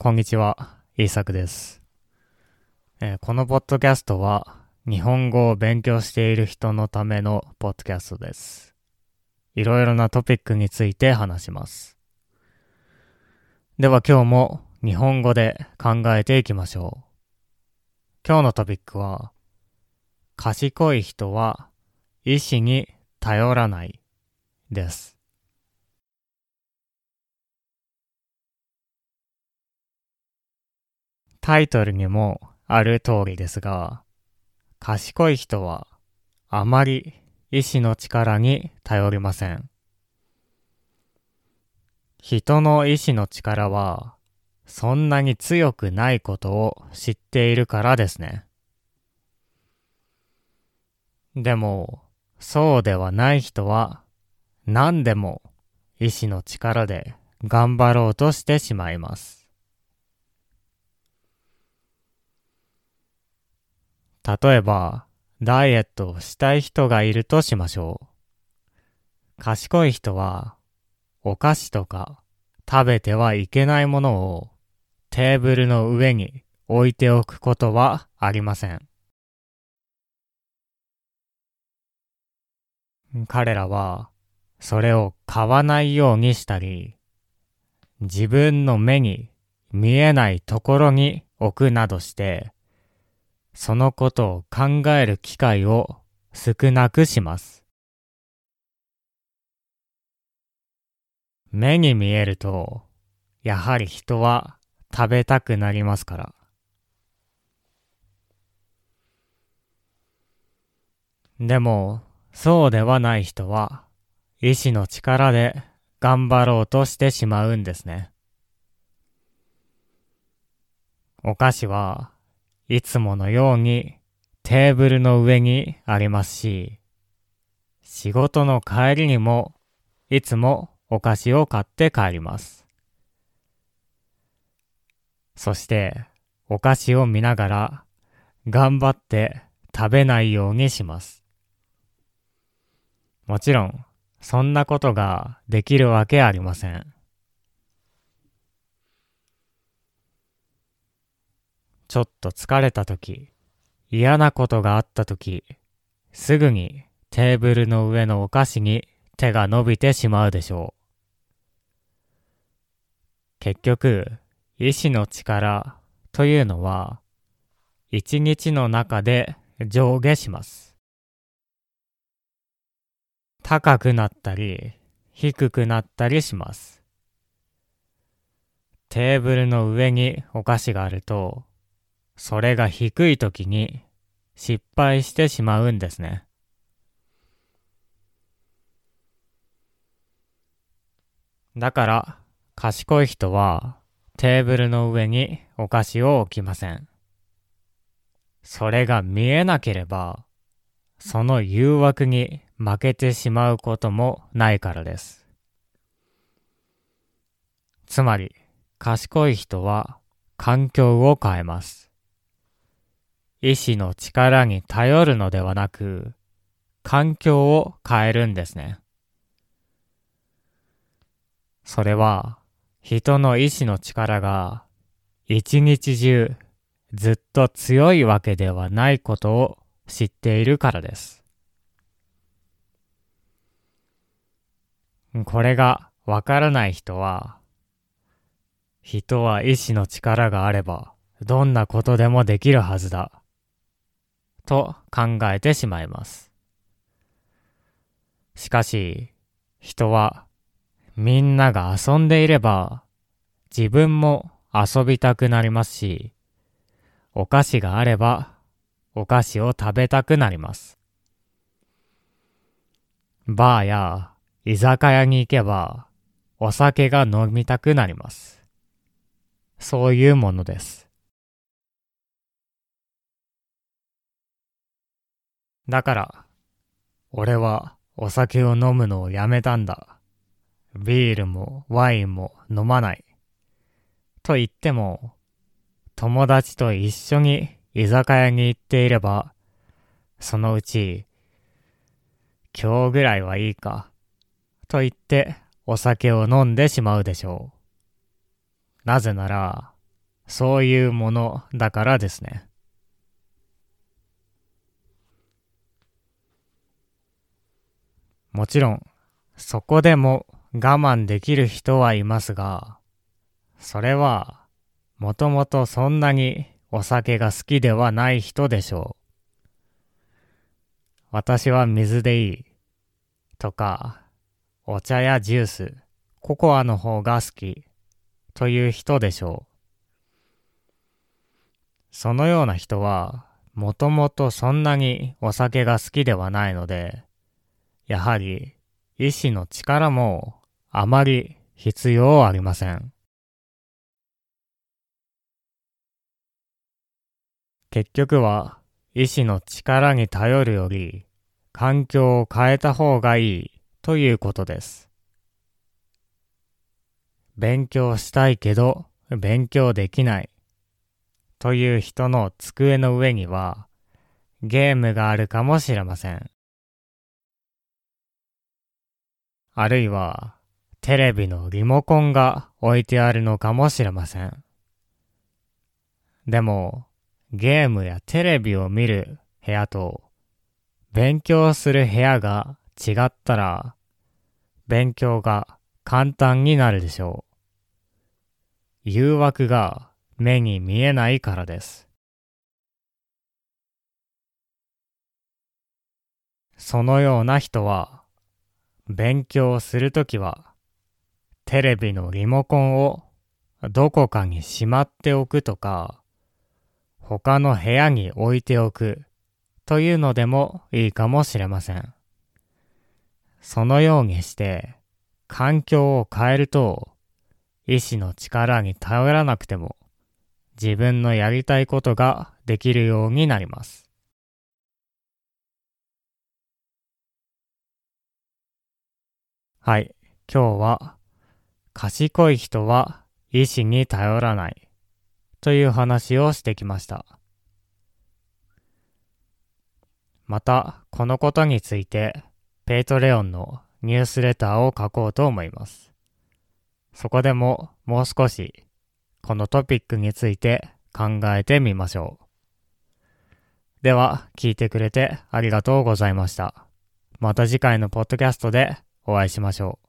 こんにちは、イーサクです、えー、このポッドキャストは日本語を勉強している人のためのポッドキャストです。いろいろなトピックについて話します。では今日も日本語で考えていきましょう。今日のトピックは、賢い人は意志に頼らないです。タイトルにもある通りですが、賢い人はあまり意志の力に頼りません。人の意志の力はそんなに強くないことを知っているからですね。でも、そうではない人は何でも意志の力で頑張ろうとしてしまいます。例えば、ダイエットをしたい人がいるとしましょう。賢い人は、お菓子とか食べてはいけないものをテーブルの上に置いておくことはありません。彼らは、それを買わないようにしたり、自分の目に見えないところに置くなどして、そのことを考える機会を少なくします。目に見えると、やはり人は食べたくなりますから。でも、そうではない人は、意志の力で頑張ろうとしてしまうんですね。お菓子はいつものようにテーブルの上にありますし、仕事の帰りにもいつもお菓子を買って帰ります。そしてお菓子を見ながら頑張って食べないようにします。もちろん、そんなことができるわけありません。ちょっと疲れた時、嫌なことがあった時、すぐにテーブルの上のお菓子に手が伸びてしまうでしょう。結局、意志の力というのは、一日の中で上下します。高くなったり、低くなったりします。テーブルの上にお菓子があると、それが低い時に失敗してしまうんですね。だから、賢い人はテーブルの上にお菓子を置きません。それが見えなければ、その誘惑に負けてしまうこともないからです。つまり、賢い人は環境を変えます。意志の力に頼るのではなく、環境を変えるんですね。それは、人の意志の力が一日中ずっと強いわけではないことを知っているからです。これがわからない人は、人は意志の力があればどんなことでもできるはずだ。と考えてしまいます。しかし、人はみんなが遊んでいれば自分も遊びたくなりますし、お菓子があればお菓子を食べたくなります。バーや居酒屋に行けばお酒が飲みたくなります。そういうものです。だから、俺はお酒を飲むのをやめたんだ。ビールもワインも飲まない。と言っても、友達と一緒に居酒屋に行っていれば、そのうち、今日ぐらいはいいか、と言ってお酒を飲んでしまうでしょう。なぜなら、そういうものだからですね。もちろん、そこでも我慢できる人はいますが、それは、もともとそんなにお酒が好きではない人でしょう。私は水でいい。とか、お茶やジュース、ココアの方が好き。という人でしょう。そのような人は、もともとそんなにお酒が好きではないので、やはり意志の力もあまり必要ありません。結局は意志の力に頼るより環境を変えた方がいいということです。勉強したいけど勉強できないという人の机の上にはゲームがあるかもしれません。あるいは、テレビのリモコンが置いてあるのかもしれません。でも、ゲームやテレビを見る部屋と、勉強する部屋が違ったら、勉強が簡単になるでしょう。誘惑が目に見えないからです。そのような人は、勉強するときは、テレビのリモコンをどこかにしまっておくとか、他の部屋に置いておくというのでもいいかもしれません。そのようにして環境を変えると意志の力に頼らなくても自分のやりたいことができるようになります。はい。今日は、賢い人は意志に頼らないという話をしてきました。また、このことについて、 Patreon のニュースレターを書こうと思います。そこでももう少し、このトピックについて考えてみましょう。では、聞いてくれてありがとうございました。また次回のポッドキャストでお会いしましょう。